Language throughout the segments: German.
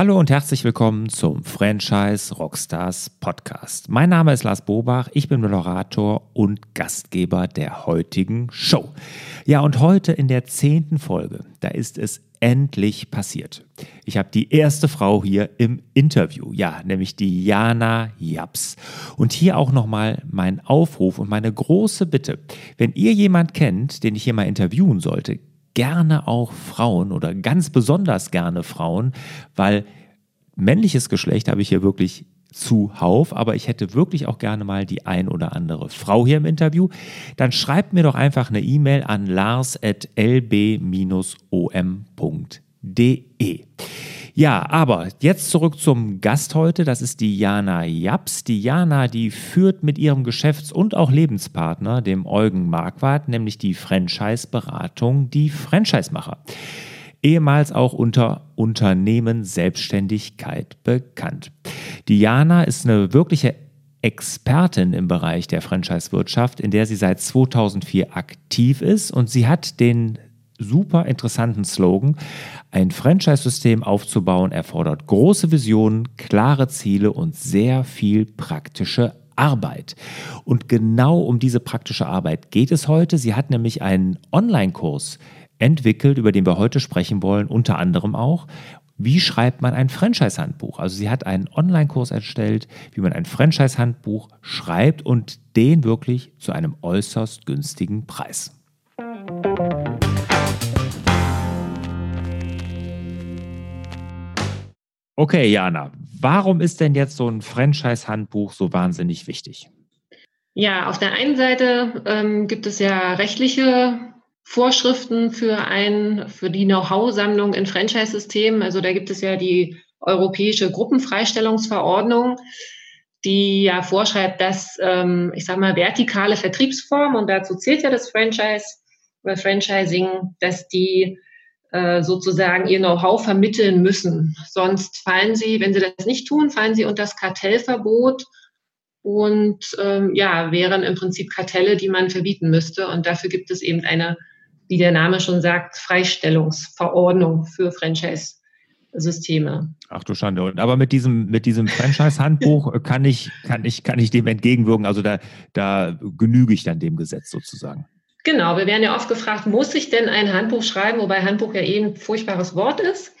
Hallo und herzlich willkommen zum Franchise Rockstars Podcast. Mein Name ist Lars Bobach, ich bin Moderator und Gastgeber der heutigen Show. Ja, und heute in der zehnten Folge, da ist es endlich passiert. Ich habe die erste Frau hier im Interview, ja, nämlich die Jana Japs. Und hier auch nochmal mein Aufruf und meine große Bitte. Wenn ihr jemand kennt, den ich hier mal interviewen sollte, gerne auch Frauen oder ganz besonders gerne Frauen, weil männliches Geschlecht habe ich hier wirklich zuhauf, aber ich hätte wirklich auch gerne mal die ein oder andere Frau hier im Interview, dann schreibt mir doch einfach eine E-Mail an lars.lb-om.de. Ja, aber jetzt zurück zum Gast heute. Das ist die Jana Japs. Die Jana, die führt mit ihrem Geschäfts- und auch Lebenspartner, dem Eugen Marquardt, nämlich die Franchise-Beratung, die Franchise-Macher. Ehemals auch unter Unternehmen Selbstständigkeit bekannt. Die Jana ist eine wirkliche Expertin im Bereich der Franchise-Wirtschaft, in der sie seit 2004 aktiv ist und sie hat den super interessanten Slogan. Ein Franchise-System aufzubauen erfordert große Visionen, klare Ziele und sehr viel praktische Arbeit. Und genau um diese praktische Arbeit geht es heute. Sie hat nämlich einen Online-Kurs entwickelt, über den wir heute sprechen wollen, unter anderem auch. Wie schreibt man ein Franchise-Handbuch? Also sie hat einen Online-Kurs erstellt, wie man ein Franchise-Handbuch schreibt und den wirklich zu einem äußerst günstigen Preis. Okay, Jana, warum ist denn jetzt so ein Franchise-Handbuch so wahnsinnig wichtig? Ja, auf der einen Seite ähm, gibt es ja rechtliche Vorschriften für ein, für die Know-how-Sammlung in Franchise-Systemen. Also da gibt es ja die Europäische Gruppenfreistellungsverordnung, die ja vorschreibt, dass, ähm, ich sage mal, vertikale Vertriebsformen, und dazu zählt ja das Franchise oder Franchising, dass die äh, sozusagen ihr Know-how vermitteln müssen. Sonst fallen sie, wenn sie das nicht tun, fallen sie unter das Kartellverbot und ähm, ja, wären im Prinzip Kartelle, die man verbieten müsste. Und dafür gibt es eben eine, wie der Name schon sagt, Freistellungsverordnung für Franchise. Systeme. Ach du Schande. Aber mit diesem, mit diesem Franchise-Handbuch kann ich, kann, ich, kann ich dem entgegenwirken. Also da, da genüge ich dann dem Gesetz sozusagen. Genau, wir werden ja oft gefragt, muss ich denn ein Handbuch schreiben, wobei Handbuch ja eh ein furchtbares Wort ist.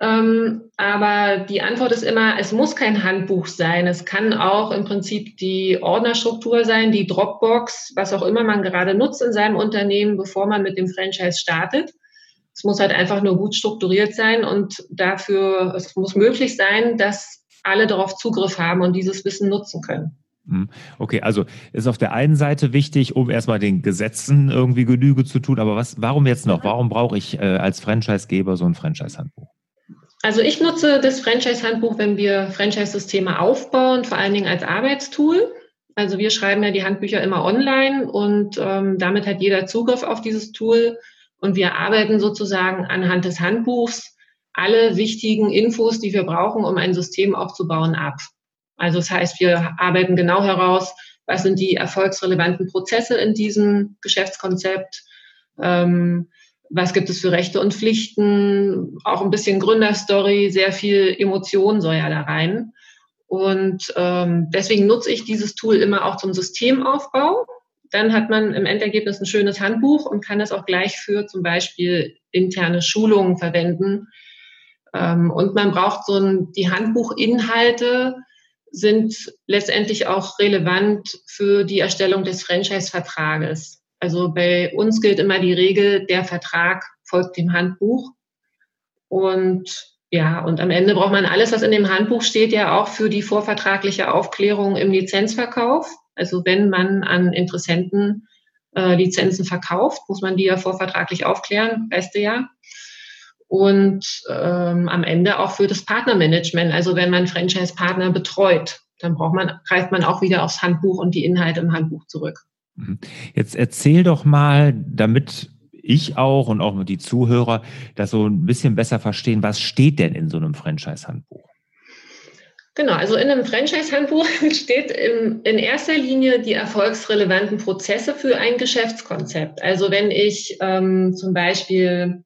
Ähm, aber die Antwort ist immer, es muss kein Handbuch sein. Es kann auch im Prinzip die Ordnerstruktur sein, die Dropbox, was auch immer man gerade nutzt in seinem Unternehmen, bevor man mit dem Franchise startet. Es muss halt einfach nur gut strukturiert sein und dafür, es muss möglich sein, dass alle darauf Zugriff haben und dieses Wissen nutzen können. Hm. Okay, also ist auf der einen Seite wichtig, um erstmal den Gesetzen irgendwie Genüge zu tun, aber was, warum jetzt noch? Warum brauche ich äh, als Franchisegeber so ein Franchise-Handbuch? Also ich nutze das Franchise-Handbuch, wenn wir Franchise-Systeme aufbauen, vor allen Dingen als Arbeitstool. Also wir schreiben ja die Handbücher immer online und ähm, damit hat jeder Zugriff auf dieses Tool und wir arbeiten sozusagen anhand des Handbuchs alle wichtigen Infos, die wir brauchen, um ein System aufzubauen, ab. Also das heißt, wir arbeiten genau heraus, was sind die erfolgsrelevanten Prozesse in diesem Geschäftskonzept, ähm, was gibt es für Rechte und Pflichten, auch ein bisschen Gründerstory, sehr viel Emotion soll ja da rein. Und ähm, deswegen nutze ich dieses Tool immer auch zum Systemaufbau. Dann hat man im Endergebnis ein schönes Handbuch und kann es auch gleich für zum Beispiel interne Schulungen verwenden. Ähm, und man braucht so ein, die Handbuchinhalte, sind letztendlich auch relevant für die Erstellung des Franchise-Vertrages. Also bei uns gilt immer die Regel, der Vertrag folgt dem Handbuch. Und ja, und am Ende braucht man alles, was in dem Handbuch steht, ja auch für die vorvertragliche Aufklärung im Lizenzverkauf. Also wenn man an Interessenten äh, Lizenzen verkauft, muss man die ja vorvertraglich aufklären, weißt du ja und ähm, am Ende auch für das Partnermanagement. Also wenn man Franchise-Partner betreut, dann braucht man, greift man auch wieder aufs Handbuch und die Inhalte im Handbuch zurück. Mhm. Jetzt erzähl doch mal, damit ich auch und auch die Zuhörer das so ein bisschen besser verstehen, was steht denn in so einem Franchise-Handbuch? Genau, also in einem Franchise-Handbuch steht in, in erster Linie die erfolgsrelevanten Prozesse für ein Geschäftskonzept. Also wenn ich ähm, zum Beispiel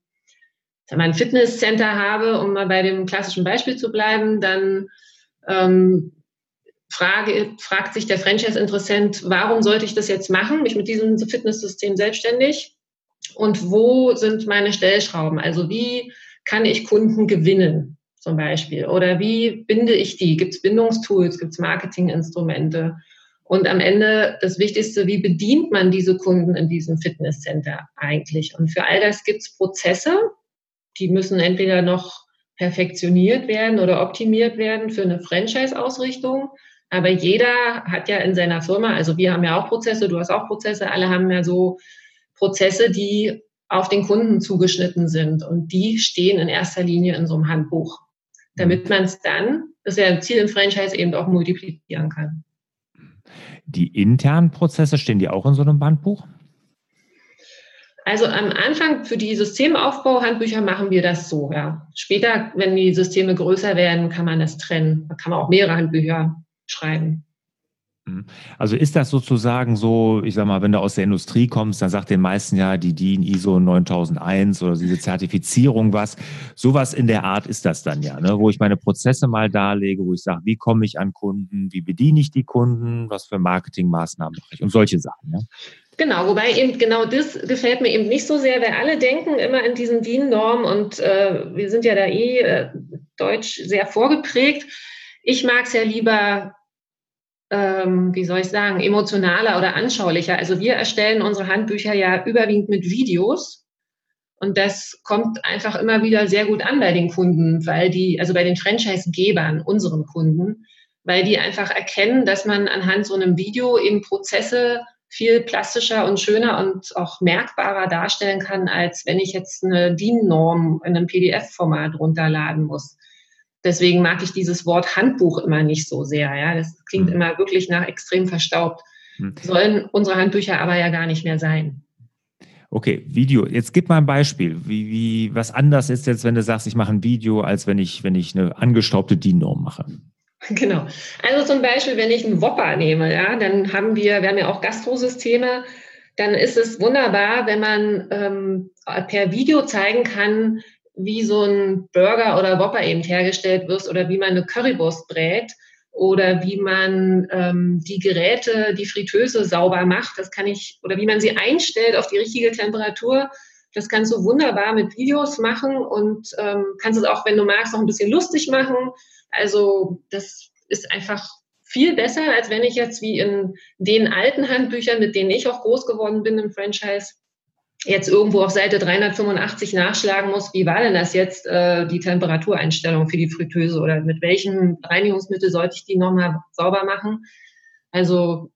ein Fitnesscenter habe, um mal bei dem klassischen Beispiel zu bleiben, dann ähm, frage, fragt sich der Franchise-Interessent, warum sollte ich das jetzt machen, mich mit diesem Fitnesssystem selbstständig? Und wo sind meine Stellschrauben? Also wie kann ich Kunden gewinnen zum Beispiel? Oder wie binde ich die? Gibt es Bindungstools? Gibt es Marketinginstrumente? Und am Ende das Wichtigste, wie bedient man diese Kunden in diesem Fitnesscenter eigentlich? Und für all das gibt es Prozesse, die müssen entweder noch perfektioniert werden oder optimiert werden für eine Franchise-Ausrichtung. Aber jeder hat ja in seiner Firma, also wir haben ja auch Prozesse, du hast auch Prozesse, alle haben ja so Prozesse, die auf den Kunden zugeschnitten sind. Und die stehen in erster Linie in so einem Handbuch, damit man es dann, das ist ja ein Ziel im Franchise, eben auch multiplizieren kann. Die internen Prozesse stehen die auch in so einem Handbuch? Also am Anfang für die Systemaufbau-Handbücher machen wir das so, ja. Später, wenn die Systeme größer werden, kann man das trennen. Da kann man auch mehrere Handbücher schreiben. Mhm. Also ist das sozusagen so, ich sag mal, wenn du aus der Industrie kommst, dann sagt den meisten ja die DIN ISO 9001 oder diese Zertifizierung was. Sowas in der Art ist das dann ja, ne? wo ich meine Prozesse mal darlege, wo ich sage, wie komme ich an Kunden, wie bediene ich die Kunden, was für Marketingmaßnahmen mache ich und solche Sachen. Ja? Genau, wobei eben genau das gefällt mir eben nicht so sehr, weil alle denken immer in diesen DIN-Normen und äh, wir sind ja da eh äh, deutsch sehr vorgeprägt. Ich mag es ja lieber, ähm, wie soll ich sagen, emotionaler oder anschaulicher. Also wir erstellen unsere Handbücher ja überwiegend mit Videos. Und das kommt einfach immer wieder sehr gut an bei den Kunden, weil die, also bei den Franchise-Gebern, unseren Kunden, weil die einfach erkennen, dass man anhand so einem Video eben Prozesse viel plastischer und schöner und auch merkbarer darstellen kann, als wenn ich jetzt eine DIN-Norm in einem PDF-Format runterladen muss. Deswegen mag ich dieses Wort Handbuch immer nicht so sehr. Ja, das klingt mhm. immer wirklich nach extrem verstaubt. Mhm. Sollen unsere Handbücher aber ja gar nicht mehr sein. Okay, Video. Jetzt gib mal ein Beispiel. Wie, wie, was anders ist jetzt, wenn du sagst, ich mache ein Video, als wenn ich, wenn ich eine angestaubte DIN-Norm mache? Genau. Also zum Beispiel, wenn ich einen Whopper nehme, ja, dann haben wir, wir haben ja auch Gastrosysteme, dann ist es wunderbar, wenn man ähm, per Video zeigen kann, wie so ein Burger oder Whopper eben hergestellt wird oder wie man eine Currywurst brät oder wie man ähm, die Geräte, die Fritteuse sauber macht. Das kann ich, oder wie man sie einstellt auf die richtige Temperatur. Das kannst du wunderbar mit Videos machen und ähm, kannst es auch, wenn du magst, noch ein bisschen lustig machen. Also das ist einfach viel besser, als wenn ich jetzt wie in den alten Handbüchern, mit denen ich auch groß geworden bin im Franchise, jetzt irgendwo auf Seite 385 nachschlagen muss, wie war denn das jetzt, äh, die Temperatureinstellung für die Fritteuse oder mit welchem Reinigungsmittel sollte ich die nochmal sauber machen? Also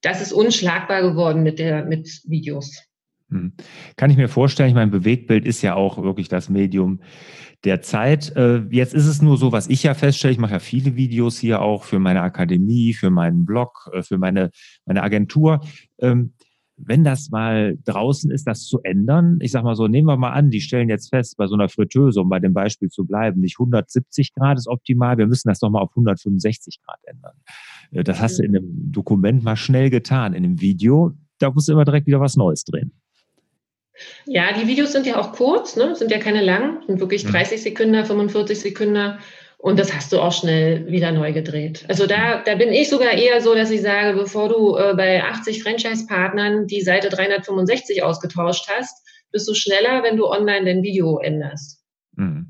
das ist unschlagbar geworden mit, der, mit Videos. Hm. Kann ich mir vorstellen, ich meine, Bewegtbild ist ja auch wirklich das Medium der Zeit. Äh, jetzt ist es nur so, was ich ja feststelle, ich mache ja viele Videos hier auch für meine Akademie, für meinen Blog, äh, für meine, meine Agentur. Ähm, wenn das mal draußen ist, das zu ändern, ich sag mal so, nehmen wir mal an, die stellen jetzt fest, bei so einer Fritteuse, um bei dem Beispiel zu bleiben, nicht 170 Grad ist optimal, wir müssen das doch mal auf 165 Grad ändern. Äh, das hast du in einem Dokument mal schnell getan. In einem Video, da musst du immer direkt wieder was Neues drehen. Ja, die Videos sind ja auch kurz, ne? sind ja keine langen, sind wirklich 30 mhm. Sekunden, 45 Sekunden. Und das hast du auch schnell wieder neu gedreht. Also da, da bin ich sogar eher so, dass ich sage, bevor du äh, bei 80 Franchise-Partnern die Seite 365 ausgetauscht hast, bist du schneller, wenn du online dein Video änderst. Mhm.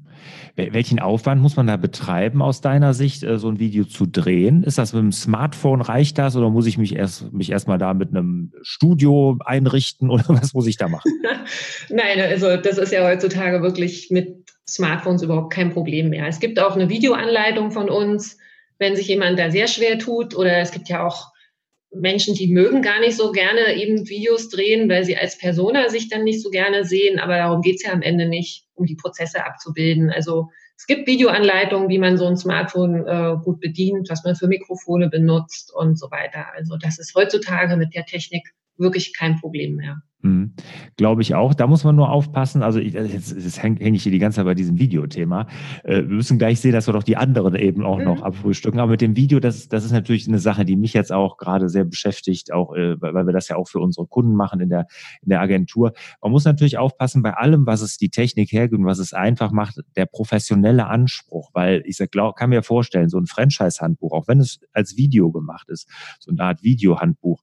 Welchen Aufwand muss man da betreiben aus deiner Sicht, äh, so ein Video zu drehen? Ist das mit dem Smartphone, reicht das oder muss ich mich erst mich erstmal da mit einem Studio einrichten oder was muss ich da machen? Nein, also das ist ja heutzutage wirklich mit Smartphones überhaupt kein Problem mehr. Es gibt auch eine Videoanleitung von uns, wenn sich jemand da sehr schwer tut oder es gibt ja auch Menschen, die mögen gar nicht so gerne eben Videos drehen, weil sie als Persona sich dann nicht so gerne sehen. Aber darum geht es ja am Ende nicht, um die Prozesse abzubilden. Also es gibt Videoanleitungen, wie man so ein Smartphone äh, gut bedient, was man für Mikrofone benutzt und so weiter. Also das ist heutzutage mit der Technik wirklich kein Problem mehr. Mhm. Glaube ich auch. Da muss man nur aufpassen. Also ich, jetzt, jetzt hänge häng ich hier die ganze Zeit bei diesem Videothema. Äh, wir müssen gleich sehen, dass wir doch die anderen eben auch mhm. noch abfrühstücken. Aber mit dem Video, das, das ist natürlich eine Sache, die mich jetzt auch gerade sehr beschäftigt, auch äh, weil wir das ja auch für unsere Kunden machen in der, in der Agentur. Man muss natürlich aufpassen bei allem, was es die Technik hergibt und was es einfach macht, der professionelle Anspruch. Weil ich sag, glaub, kann mir vorstellen, so ein Franchise-Handbuch, auch wenn es als Video gemacht ist, so eine Art Videohandbuch,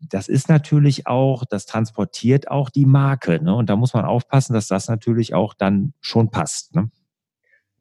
das ist natürlich auch, das transportiert auch die Marke. Ne? Und da muss man aufpassen, dass das natürlich auch dann schon passt. Ne?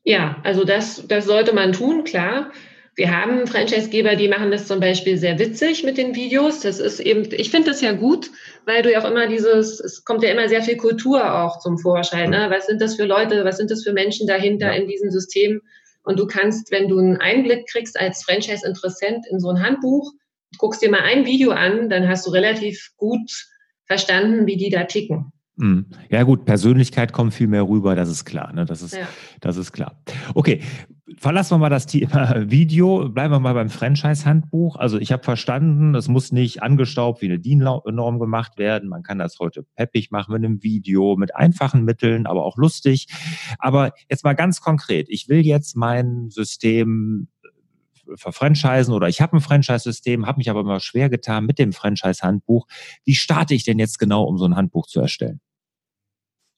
Ja, also das, das sollte man tun, klar. Wir haben Franchisegeber, die machen das zum Beispiel sehr witzig mit den Videos. Das ist eben, ich finde das ja gut, weil du ja auch immer dieses, es kommt ja immer sehr viel Kultur auch zum Vorschein. Ne? Was sind das für Leute, was sind das für Menschen dahinter ja. in diesem System? Und du kannst, wenn du einen Einblick kriegst als Franchise-Interessent in so ein Handbuch, guckst dir mal ein Video an, dann hast du relativ gut verstanden, wie die da ticken. Hm. Ja gut, Persönlichkeit kommt viel mehr rüber, das ist klar. Ne? Das, ist, ja. das ist klar. Okay, verlassen wir mal das Thema Video, bleiben wir mal beim Franchise-Handbuch. Also ich habe verstanden, es muss nicht angestaubt wie eine DIN-Norm gemacht werden. Man kann das heute peppig machen mit einem Video, mit einfachen Mitteln, aber auch lustig. Aber jetzt mal ganz konkret, ich will jetzt mein System verfranchisen oder ich habe ein Franchise-System, habe mich aber immer schwer getan mit dem Franchise-Handbuch. Wie starte ich denn jetzt genau, um so ein Handbuch zu erstellen?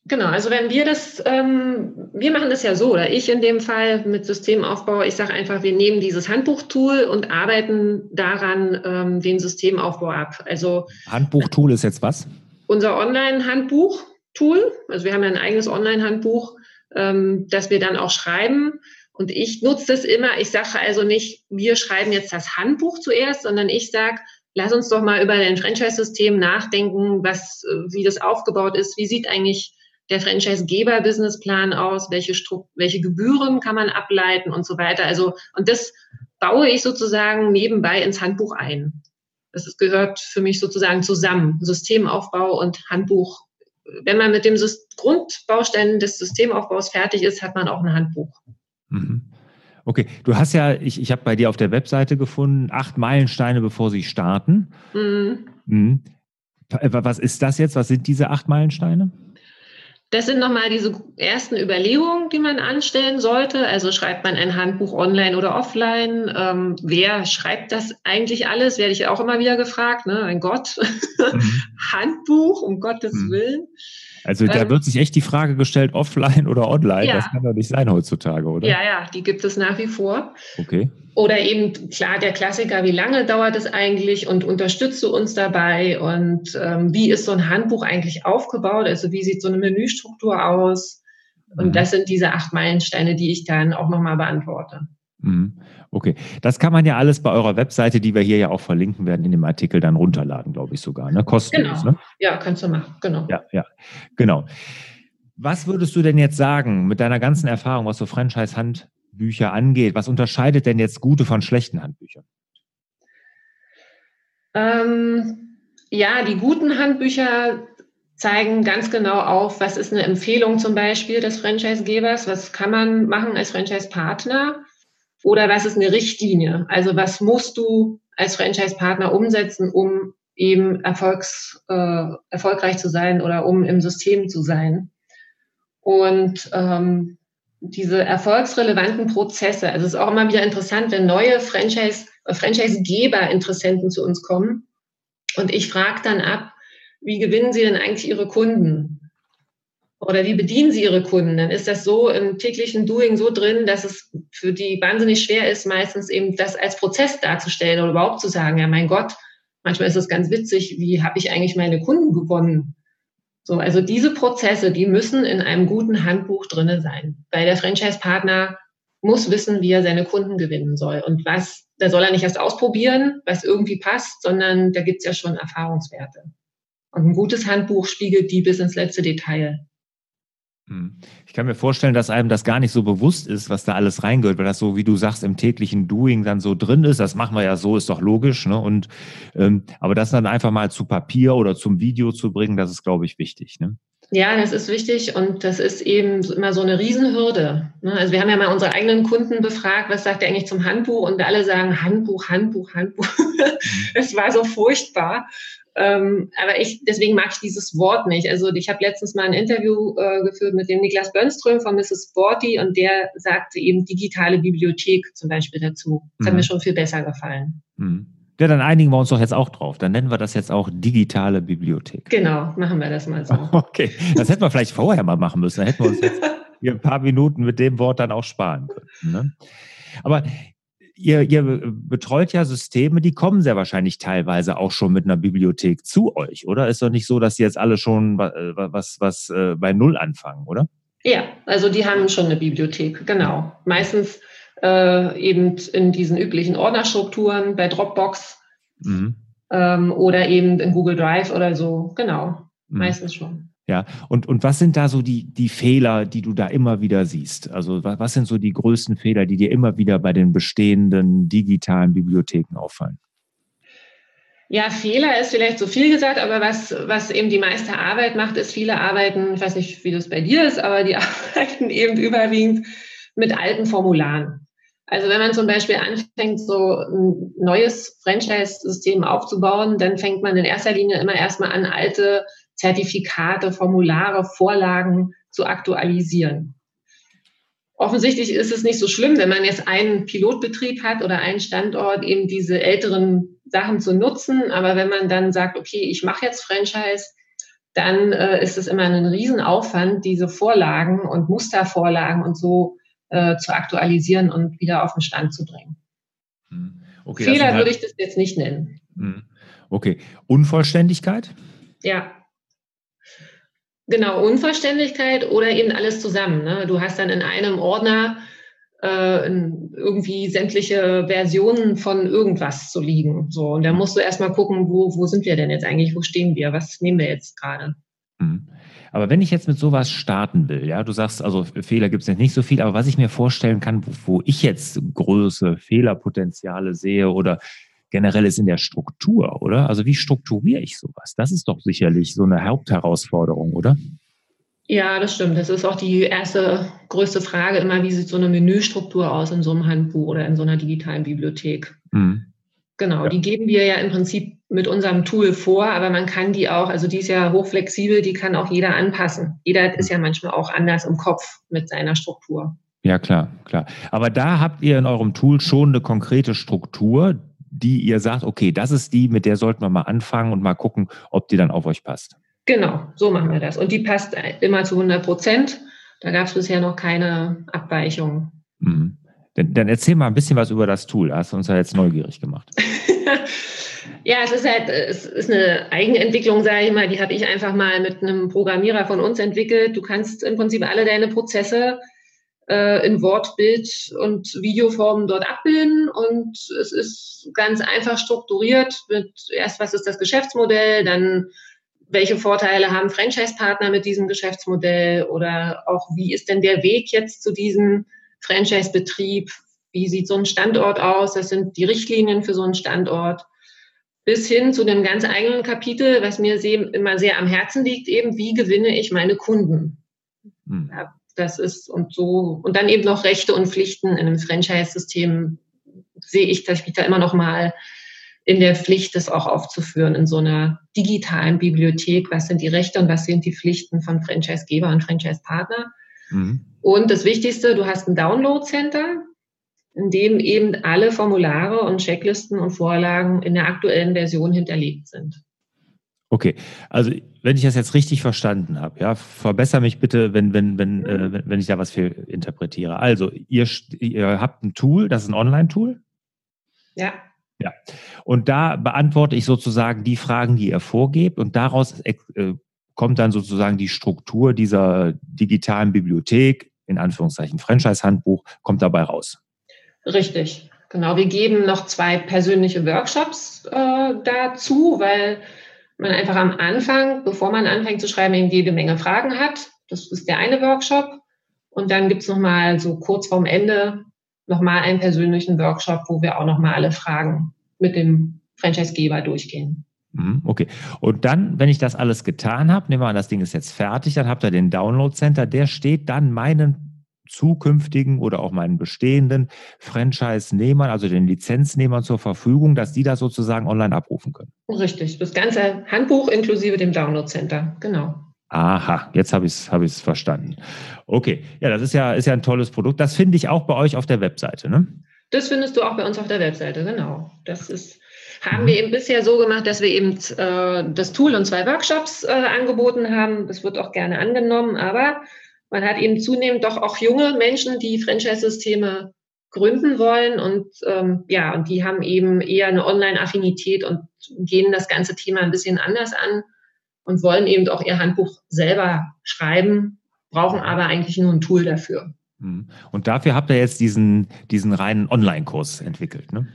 Genau, also wenn wir das, ähm, wir machen das ja so, oder ich in dem Fall mit Systemaufbau, ich sage einfach, wir nehmen dieses Handbuchtool und arbeiten daran ähm, den Systemaufbau ab. Also Handbuchtool ist jetzt was? Unser Online-Handbuch-Tool. Also wir haben ja ein eigenes Online-Handbuch, ähm, das wir dann auch schreiben. Und ich nutze das immer. Ich sage also nicht, wir schreiben jetzt das Handbuch zuerst, sondern ich sage, lass uns doch mal über dein Franchise-System nachdenken, was, äh, wie das aufgebaut ist. Wie sieht eigentlich der Franchise-Geber-Businessplan aus? Welche, welche Gebühren kann man ableiten und so weiter? Also, und das baue ich sozusagen nebenbei ins Handbuch ein. Das gehört für mich sozusagen zusammen. Systemaufbau und Handbuch. Wenn man mit dem Grundbaustein des Systemaufbaus fertig ist, hat man auch ein Handbuch. Mhm. Okay, du hast ja, ich, ich habe bei dir auf der Webseite gefunden, acht Meilensteine, bevor sie starten. Mhm. Mhm. Was ist das jetzt? Was sind diese acht Meilensteine? Das sind nochmal diese ersten Überlegungen, die man anstellen sollte. Also schreibt man ein Handbuch online oder offline? Ähm, wer schreibt das eigentlich alles? Werde ich auch immer wieder gefragt. Ne? Ein Gott, mhm. Handbuch, um Gottes mhm. Willen. Also da ähm, wird sich echt die Frage gestellt, offline oder online. Ja. Das kann doch nicht sein heutzutage, oder? Ja, ja, die gibt es nach wie vor. Okay. Oder eben, klar, der Klassiker, wie lange dauert es eigentlich und unterstützt du uns dabei und ähm, wie ist so ein Handbuch eigentlich aufgebaut? Also wie sieht so eine Menüstruktur aus? Und mhm. das sind diese acht Meilensteine, die ich dann auch nochmal beantworte. Mhm. Okay, das kann man ja alles bei eurer Webseite, die wir hier ja auch verlinken werden, in dem Artikel dann runterladen, glaube ich sogar, ne? Kostenlos, genau. ne? Ja, kannst du machen, genau. Ja, ja, genau. Was würdest du denn jetzt sagen mit deiner ganzen Erfahrung, was so Franchise-Handbücher angeht? Was unterscheidet denn jetzt gute von schlechten Handbüchern? Ähm, ja, die guten Handbücher zeigen ganz genau auf, was ist eine Empfehlung zum Beispiel des Franchisegebers, was kann man machen als Franchise-Partner oder was ist eine Richtlinie? Also was musst du als Franchise-Partner umsetzen, um eben erfolgs, äh, erfolgreich zu sein oder um im System zu sein? Und ähm, diese erfolgsrelevanten Prozesse, also es ist auch immer wieder interessant, wenn neue Franchise, äh, Franchisegeber-Interessenten zu uns kommen und ich frage dann ab, wie gewinnen sie denn eigentlich ihre Kunden? Oder wie bedienen Sie Ihre Kunden? Dann ist das so im täglichen Doing so drin, dass es für die wahnsinnig schwer ist, meistens eben das als Prozess darzustellen oder überhaupt zu sagen, ja, mein Gott, manchmal ist es ganz witzig, wie habe ich eigentlich meine Kunden gewonnen? So, also diese Prozesse, die müssen in einem guten Handbuch drinne sein, weil der Franchise-Partner muss wissen, wie er seine Kunden gewinnen soll und was, da soll er nicht erst ausprobieren, was irgendwie passt, sondern da gibt's ja schon Erfahrungswerte. Und ein gutes Handbuch spiegelt die bis ins letzte Detail. Hm. Ich kann mir vorstellen, dass einem das gar nicht so bewusst ist, was da alles reingehört, weil das so, wie du sagst, im täglichen Doing dann so drin ist. Das machen wir ja so, ist doch logisch. Ne? Und ähm, aber das dann einfach mal zu Papier oder zum Video zu bringen, das ist, glaube ich, wichtig. Ne? Ja, das ist wichtig und das ist eben immer so eine Riesenhürde. Ne? Also wir haben ja mal unsere eigenen Kunden befragt, was sagt ihr eigentlich zum Handbuch? Und alle sagen Handbuch, Handbuch, Handbuch. Es war so furchtbar. Ähm, aber ich, deswegen mag ich dieses Wort nicht. Also ich habe letztens mal ein Interview äh, geführt mit dem Niklas Bönström von Mrs. Sporty und der sagte eben digitale Bibliothek zum Beispiel dazu. Das mhm. hat mir schon viel besser gefallen. Mhm. Ja, dann einigen wir uns doch jetzt auch drauf. Dann nennen wir das jetzt auch digitale Bibliothek. Genau, machen wir das mal so. Okay, das hätten wir vielleicht vorher mal machen müssen. Da hätten wir uns jetzt hier ein paar Minuten mit dem Wort dann auch sparen können. Ne? Aber ihr, ihr betreut ja Systeme, die kommen sehr wahrscheinlich teilweise auch schon mit einer Bibliothek zu euch, oder? Ist doch nicht so, dass sie jetzt alle schon was, was, was äh, bei Null anfangen, oder? Ja, also die haben schon eine Bibliothek, genau. Meistens äh, eben in diesen üblichen Ordnerstrukturen bei Dropbox mhm. ähm, oder eben in Google Drive oder so. Genau, mhm. meistens schon. Ja, und, und was sind da so die, die Fehler, die du da immer wieder siehst? Also was, was sind so die größten Fehler, die dir immer wieder bei den bestehenden digitalen Bibliotheken auffallen? Ja, Fehler ist vielleicht zu viel gesagt, aber was, was eben die meiste Arbeit macht, ist, viele arbeiten, ich weiß nicht, wie das bei dir ist, aber die arbeiten eben überwiegend mit alten Formularen. Also wenn man zum Beispiel anfängt, so ein neues Franchise-System aufzubauen, dann fängt man in erster Linie immer erstmal an, alte Zertifikate, Formulare, Vorlagen zu aktualisieren. Offensichtlich ist es nicht so schlimm, wenn man jetzt einen Pilotbetrieb hat oder einen Standort, eben diese älteren Sachen zu nutzen. Aber wenn man dann sagt, okay, ich mache jetzt Franchise, dann äh, ist es immer ein Riesenaufwand, diese Vorlagen und Mustervorlagen und so äh, zu aktualisieren und wieder auf den Stand zu bringen. Hm. Okay, Fehler halt würde ich das jetzt nicht nennen. Hm. Okay. Unvollständigkeit? Ja. Genau, Unvollständigkeit oder eben alles zusammen. Ne? Du hast dann in einem Ordner äh, irgendwie sämtliche Versionen von irgendwas zu liegen. So, und da musst du erstmal gucken, wo, wo sind wir denn jetzt eigentlich, wo stehen wir, was nehmen wir jetzt gerade. Mhm. Aber wenn ich jetzt mit sowas starten will, ja, du sagst, also Fehler gibt es jetzt nicht so viel, aber was ich mir vorstellen kann, wo, wo ich jetzt große Fehlerpotenziale sehe oder generell ist in der Struktur, oder? Also wie strukturiere ich sowas? Das ist doch sicherlich so eine Hauptherausforderung, oder? Ja, das stimmt. Das ist auch die erste größte Frage immer, wie sieht so eine Menüstruktur aus in so einem Handbuch oder in so einer digitalen Bibliothek? Mhm. Genau, ja. die geben wir ja im Prinzip mit unserem Tool vor, aber man kann die auch, also die ist ja hochflexibel, die kann auch jeder anpassen. Jeder ist ja manchmal auch anders im Kopf mit seiner Struktur. Ja, klar, klar. Aber da habt ihr in eurem Tool schon eine konkrete Struktur, die ihr sagt, okay, das ist die, mit der sollten wir mal anfangen und mal gucken, ob die dann auf euch passt. Genau, so machen wir das. Und die passt immer zu 100 Prozent. Da gab es bisher noch keine Abweichung. Mhm. Dann, dann, erzähl mal ein bisschen was über das Tool. Hast du uns ja jetzt neugierig gemacht. ja, es ist halt, es ist eine Eigenentwicklung, sage ich mal. Die habe ich einfach mal mit einem Programmierer von uns entwickelt. Du kannst im Prinzip alle deine Prozesse äh, in Wort, Bild und Videoformen dort abbilden. Und es ist ganz einfach strukturiert mit erst, was ist das Geschäftsmodell, dann welche Vorteile haben Franchise-Partner mit diesem Geschäftsmodell oder auch wie ist denn der Weg jetzt zu diesem Franchise-Betrieb, wie sieht so ein Standort aus, das sind die Richtlinien für so einen Standort, bis hin zu dem ganz eigenen Kapitel, was mir sehr, immer sehr am Herzen liegt, eben, wie gewinne ich meine Kunden? Hm. Ja, das ist und so, und dann eben noch Rechte und Pflichten in einem Franchise-System sehe ich, dass ich da immer noch mal in der Pflicht, das auch aufzuführen in so einer digitalen Bibliothek. Was sind die Rechte und was sind die Pflichten von Franchisegeber und Franchise-Partner? Mhm. Und das Wichtigste, du hast ein Download-Center, in dem eben alle Formulare und Checklisten und Vorlagen in der aktuellen Version hinterlegt sind. Okay, also wenn ich das jetzt richtig verstanden habe, ja, verbessere mich bitte, wenn, wenn, wenn, äh, wenn ich da was viel interpretiere. Also, ihr, ihr habt ein Tool, das ist ein Online-Tool? Ja. Ja. Und da beantworte ich sozusagen die Fragen, die ihr vorgebt und daraus äh, kommt dann sozusagen die Struktur dieser digitalen Bibliothek, in Anführungszeichen Franchise-Handbuch, kommt dabei raus. Richtig, genau. Wir geben noch zwei persönliche Workshops äh, dazu, weil man einfach am Anfang, bevor man anfängt zu schreiben, eben jede Menge Fragen hat. Das ist der eine Workshop. Und dann gibt es nochmal so kurz vorm Ende nochmal einen persönlichen Workshop, wo wir auch nochmal alle Fragen mit dem Franchisegeber durchgehen. Mhm, okay. Und dann, wenn ich das alles getan habe, nehmen wir an, das Ding ist jetzt fertig, dann habt ihr den Download Center, der steht dann meinen zukünftigen oder auch meinen bestehenden Franchise-Nehmern, also den Lizenznehmern zur Verfügung, dass die das sozusagen online abrufen können. Richtig, das ganze Handbuch inklusive dem Download Center, genau. Aha, jetzt habe ich es hab verstanden. Okay, ja, das ist ja, ist ja ein tolles Produkt. Das finde ich auch bei euch auf der Webseite, ne? Das findest du auch bei uns auf der Webseite, genau. Das ist, haben wir eben bisher so gemacht, dass wir eben äh, das Tool und zwei Workshops äh, angeboten haben. Das wird auch gerne angenommen, aber man hat eben zunehmend doch auch junge Menschen, die Franchise-Systeme gründen wollen und ähm, ja, und die haben eben eher eine Online-Affinität und gehen das ganze Thema ein bisschen anders an und wollen eben auch ihr Handbuch selber schreiben, brauchen aber eigentlich nur ein Tool dafür. Mhm. Und dafür habt ihr jetzt diesen, diesen reinen Online-Kurs entwickelt, ne?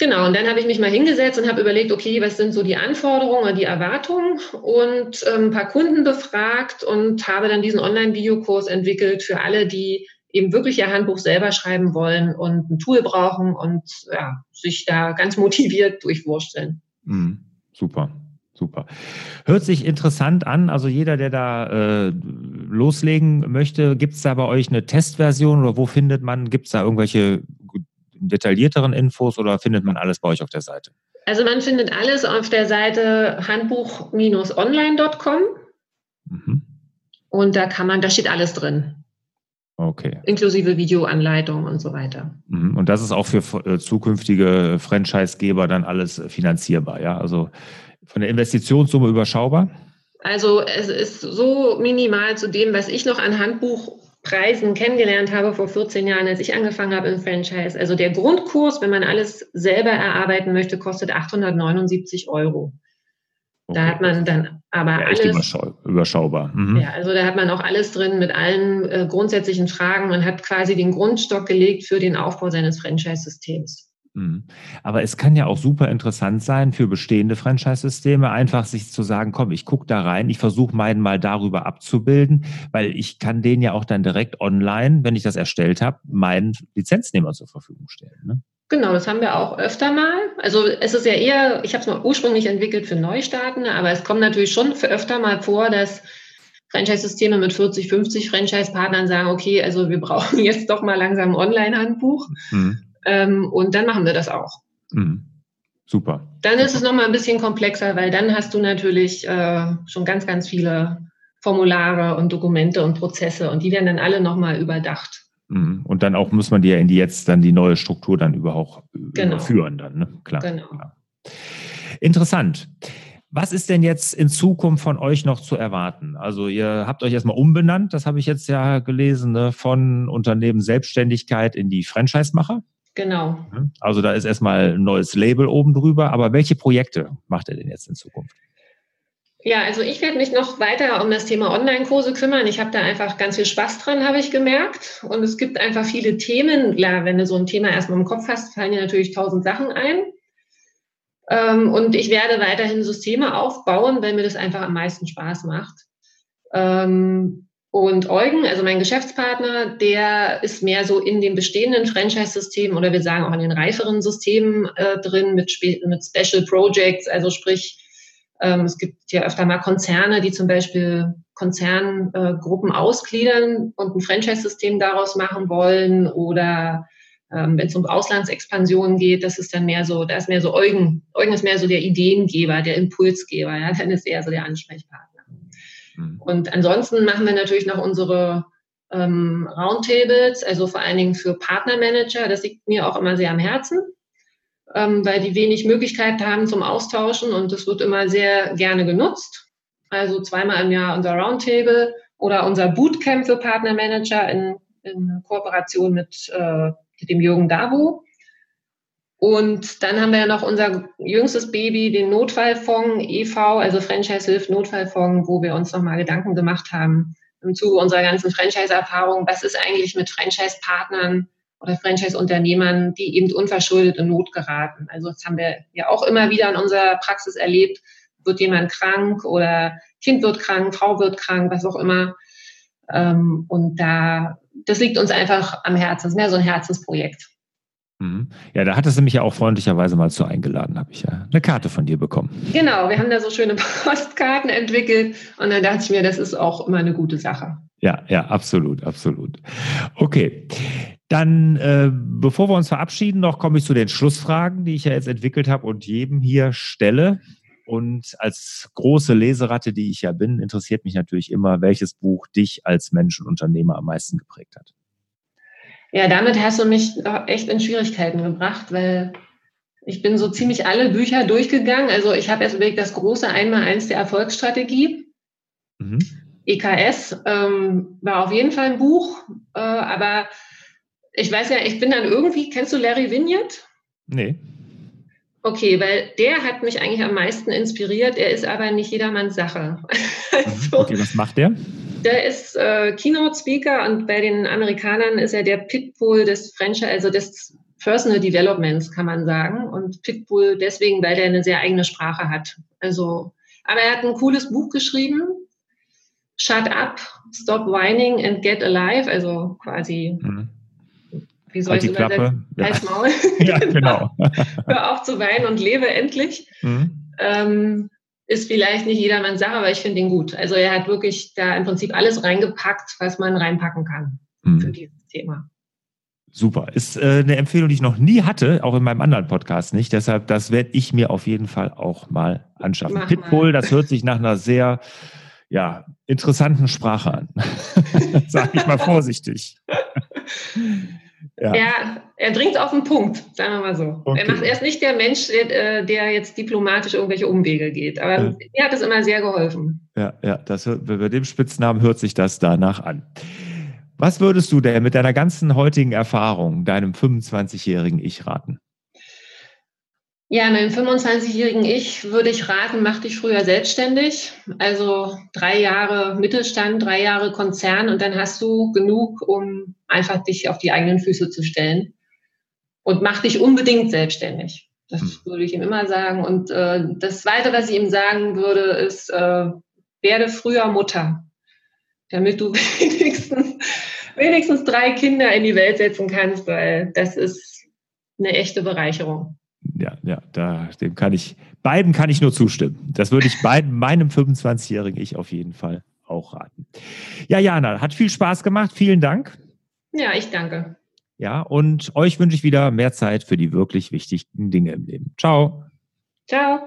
Genau, und dann habe ich mich mal hingesetzt und habe überlegt, okay, was sind so die Anforderungen oder die Erwartungen und ähm, ein paar Kunden befragt und habe dann diesen Online-Videokurs entwickelt für alle, die eben wirklich ihr Handbuch selber schreiben wollen und ein Tool brauchen und ja, sich da ganz motiviert durchwursteln. Mhm, super. Super. Hört sich interessant an. Also jeder, der da äh, loslegen möchte, gibt es da bei euch eine Testversion oder wo findet man, gibt es da irgendwelche detaillierteren Infos oder findet man alles bei euch auf der Seite? Also man findet alles auf der Seite handbuch-online.com mhm. und da kann man, da steht alles drin. Okay. Inklusive Videoanleitung und so weiter. Mhm. Und das ist auch für äh, zukünftige Franchisegeber dann alles finanzierbar, ja? Also von der Investitionssumme überschaubar? Also es ist so minimal zu dem, was ich noch an Handbuchpreisen kennengelernt habe vor 14 Jahren, als ich angefangen habe im Franchise. Also der Grundkurs, wenn man alles selber erarbeiten möchte, kostet 879 Euro. Okay. Da hat man dann aber ja, alles. Überschaubar. Mhm. Ja, also da hat man auch alles drin mit allen äh, grundsätzlichen Fragen. Man hat quasi den Grundstock gelegt für den Aufbau seines Franchise-Systems. Mhm. Aber es kann ja auch super interessant sein für bestehende Franchise-Systeme, einfach sich zu sagen, komm, ich gucke da rein, ich versuche meinen mal darüber abzubilden, weil ich kann den ja auch dann direkt online, wenn ich das erstellt habe, meinen Lizenznehmer zur Verfügung stellen. Ne? Genau, das haben wir auch öfter mal. Also es ist ja eher, ich habe es mal ursprünglich entwickelt für Neustartende, aber es kommt natürlich schon öfter mal vor, dass Franchise-Systeme mit 40, 50 Franchise-Partnern sagen, okay, also wir brauchen jetzt doch mal langsam ein Online-Handbuch. Mhm. Ähm, und dann machen wir das auch. Mhm. Super. Dann ist es nochmal ein bisschen komplexer, weil dann hast du natürlich äh, schon ganz, ganz viele Formulare und Dokumente und Prozesse und die werden dann alle nochmal überdacht. Mhm. Und dann auch muss man die ja in die jetzt dann die neue Struktur dann überhaupt genau. überführen dann, ne? Klar. Genau. Klar. Interessant. Was ist denn jetzt in Zukunft von euch noch zu erwarten? Also ihr habt euch erstmal umbenannt, das habe ich jetzt ja gelesen, ne? von Unternehmen Selbstständigkeit in die Franchise-Macher. Genau. Mhm. Also da ist erstmal ein neues Label oben drüber. Aber welche Projekte macht ihr denn jetzt in Zukunft? Ja, also ich werde mich noch weiter um das Thema Online-Kurse kümmern. Ich habe da einfach ganz viel Spaß dran, habe ich gemerkt. Und es gibt einfach viele Themen. Klar, wenn du so ein Thema erstmal im Kopf hast, fallen dir natürlich tausend Sachen ein. Ähm, und ich werde weiterhin Systeme aufbauen, weil mir das einfach am meisten Spaß macht. Ähm, und Eugen, also mein Geschäftspartner, der ist mehr so in den bestehenden Franchise-Systemen oder wir sagen auch in den reiferen Systemen äh, drin mit, mit Special Projects, also sprich, ähm, es gibt ja öfter mal Konzerne, die zum Beispiel Konzerngruppen äh, ausgliedern und ein Franchise-System daraus machen wollen oder ähm, wenn es um Auslandsexpansion geht, das ist dann mehr so, da ist mehr so Eugen. Eugen ist mehr so der Ideengeber, der Impulsgeber, ja, dann ist er so der Ansprechpartner. Mhm. Und ansonsten machen wir natürlich noch unsere ähm, Roundtables, also vor allen Dingen für Partnermanager. Das liegt mir auch immer sehr am Herzen, ähm, weil die wenig Möglichkeit haben zum Austauschen und das wird immer sehr gerne genutzt. Also zweimal im Jahr unser Roundtable oder unser Bootcamp für Partnermanager in, in Kooperation mit, äh, dem Jürgen Davo. Und dann haben wir ja noch unser jüngstes Baby, den Notfallfonds e.V., also Franchise Hilft Notfallfonds, wo wir uns nochmal Gedanken gemacht haben im Zuge unserer ganzen Franchise-Erfahrung, was ist eigentlich mit Franchise-Partnern oder Franchise-Unternehmern, die eben unverschuldet in Not geraten. Also das haben wir ja auch immer wieder in unserer Praxis erlebt. Wird jemand krank oder Kind wird krank, Frau wird krank, was auch immer. Ähm, und da, das liegt uns einfach am Herzen. Das ist mehr so ein Herzensprojekt. Mhm. Ja, da hattest du mich ja auch freundlicherweise mal zu eingeladen, habe ich ja eine Karte von dir bekommen. Genau, wir haben da so schöne Postkarten entwickelt und dann dachte ich mir, das ist auch immer eine gute Sache. Ja, ja, absolut, absolut. Okay. Dann, äh, bevor wir uns verabschieden, noch komme ich zu den Schlussfragen, die ich ja jetzt entwickelt habe und jedem hier stelle. Und als große Leseratte, die ich ja bin, interessiert mich natürlich immer, welches Buch dich als Mensch und Unternehmer am meisten geprägt hat. Ja, damit hast du mich echt in Schwierigkeiten gebracht, weil ich bin so ziemlich alle Bücher durchgegangen. Also ich habe erst überlegt, das große Einmal-Eins der Erfolgsstrategie. Mhm. EKS ähm, war auf jeden Fall ein Buch, äh, aber ich weiß ja, ich bin dann irgendwie, kennst du Larry Vignett? Nee. Okay, weil der hat mich eigentlich am meisten inspiriert. Er ist aber nicht jedermanns Sache. also, okay, was macht der? Der ist äh, Keynote-Speaker und bei den Amerikanern ist er der Pitbull des Franchise, also des Personal Developments, kann man sagen. Und Pitbull deswegen, weil der eine sehr eigene Sprache hat. Also, aber er hat ein cooles Buch geschrieben. Shut up, stop whining and get alive. Also quasi, mhm. wie soll halt ich übersetzen? Ja. Als Maul. ja, genau. Hör auf zu weinen und lebe endlich. Mhm. Ähm, ist vielleicht nicht jedermanns Sache, aber ich finde ihn gut. Also er hat wirklich da im Prinzip alles reingepackt, was man reinpacken kann mhm. für dieses Thema. Super. Ist äh, eine Empfehlung, die ich noch nie hatte, auch in meinem anderen Podcast nicht. Deshalb, das werde ich mir auf jeden Fall auch mal anschaffen. Mach Pitbull, mal. das hört sich nach einer sehr ja, interessanten Sprache an. Sag ich mal vorsichtig. Ja. Er, er bringt auf den Punkt, sagen wir mal so. Okay. Er, macht, er ist nicht der Mensch, der, der, jetzt diplomatisch irgendwelche Umwege geht. Aber ja. mir hat es immer sehr geholfen. Ja, ja, das, bei dem Spitznamen hört sich das danach an. Was würdest du denn mit deiner ganzen heutigen Erfahrung deinem 25-jährigen Ich raten? Ja, meinem 25-jährigen Ich würde ich raten, mach dich früher selbstständig. Also drei Jahre Mittelstand, drei Jahre Konzern und dann hast du genug, um einfach dich auf die eigenen Füße zu stellen. Und mach dich unbedingt selbstständig. Das hm. würde ich ihm immer sagen. Und äh, das Zweite, was ich ihm sagen würde, ist, äh, werde früher Mutter, damit du wenigstens, wenigstens drei Kinder in die Welt setzen kannst, weil das ist eine echte Bereicherung ja, ja, da, dem kann ich, beiden kann ich nur zustimmen. Das würde ich beiden, meinem 25-jährigen Ich auf jeden Fall auch raten. Ja, Jana, hat viel Spaß gemacht. Vielen Dank. Ja, ich danke. Ja, und euch wünsche ich wieder mehr Zeit für die wirklich wichtigen Dinge im Leben. Ciao. Ciao.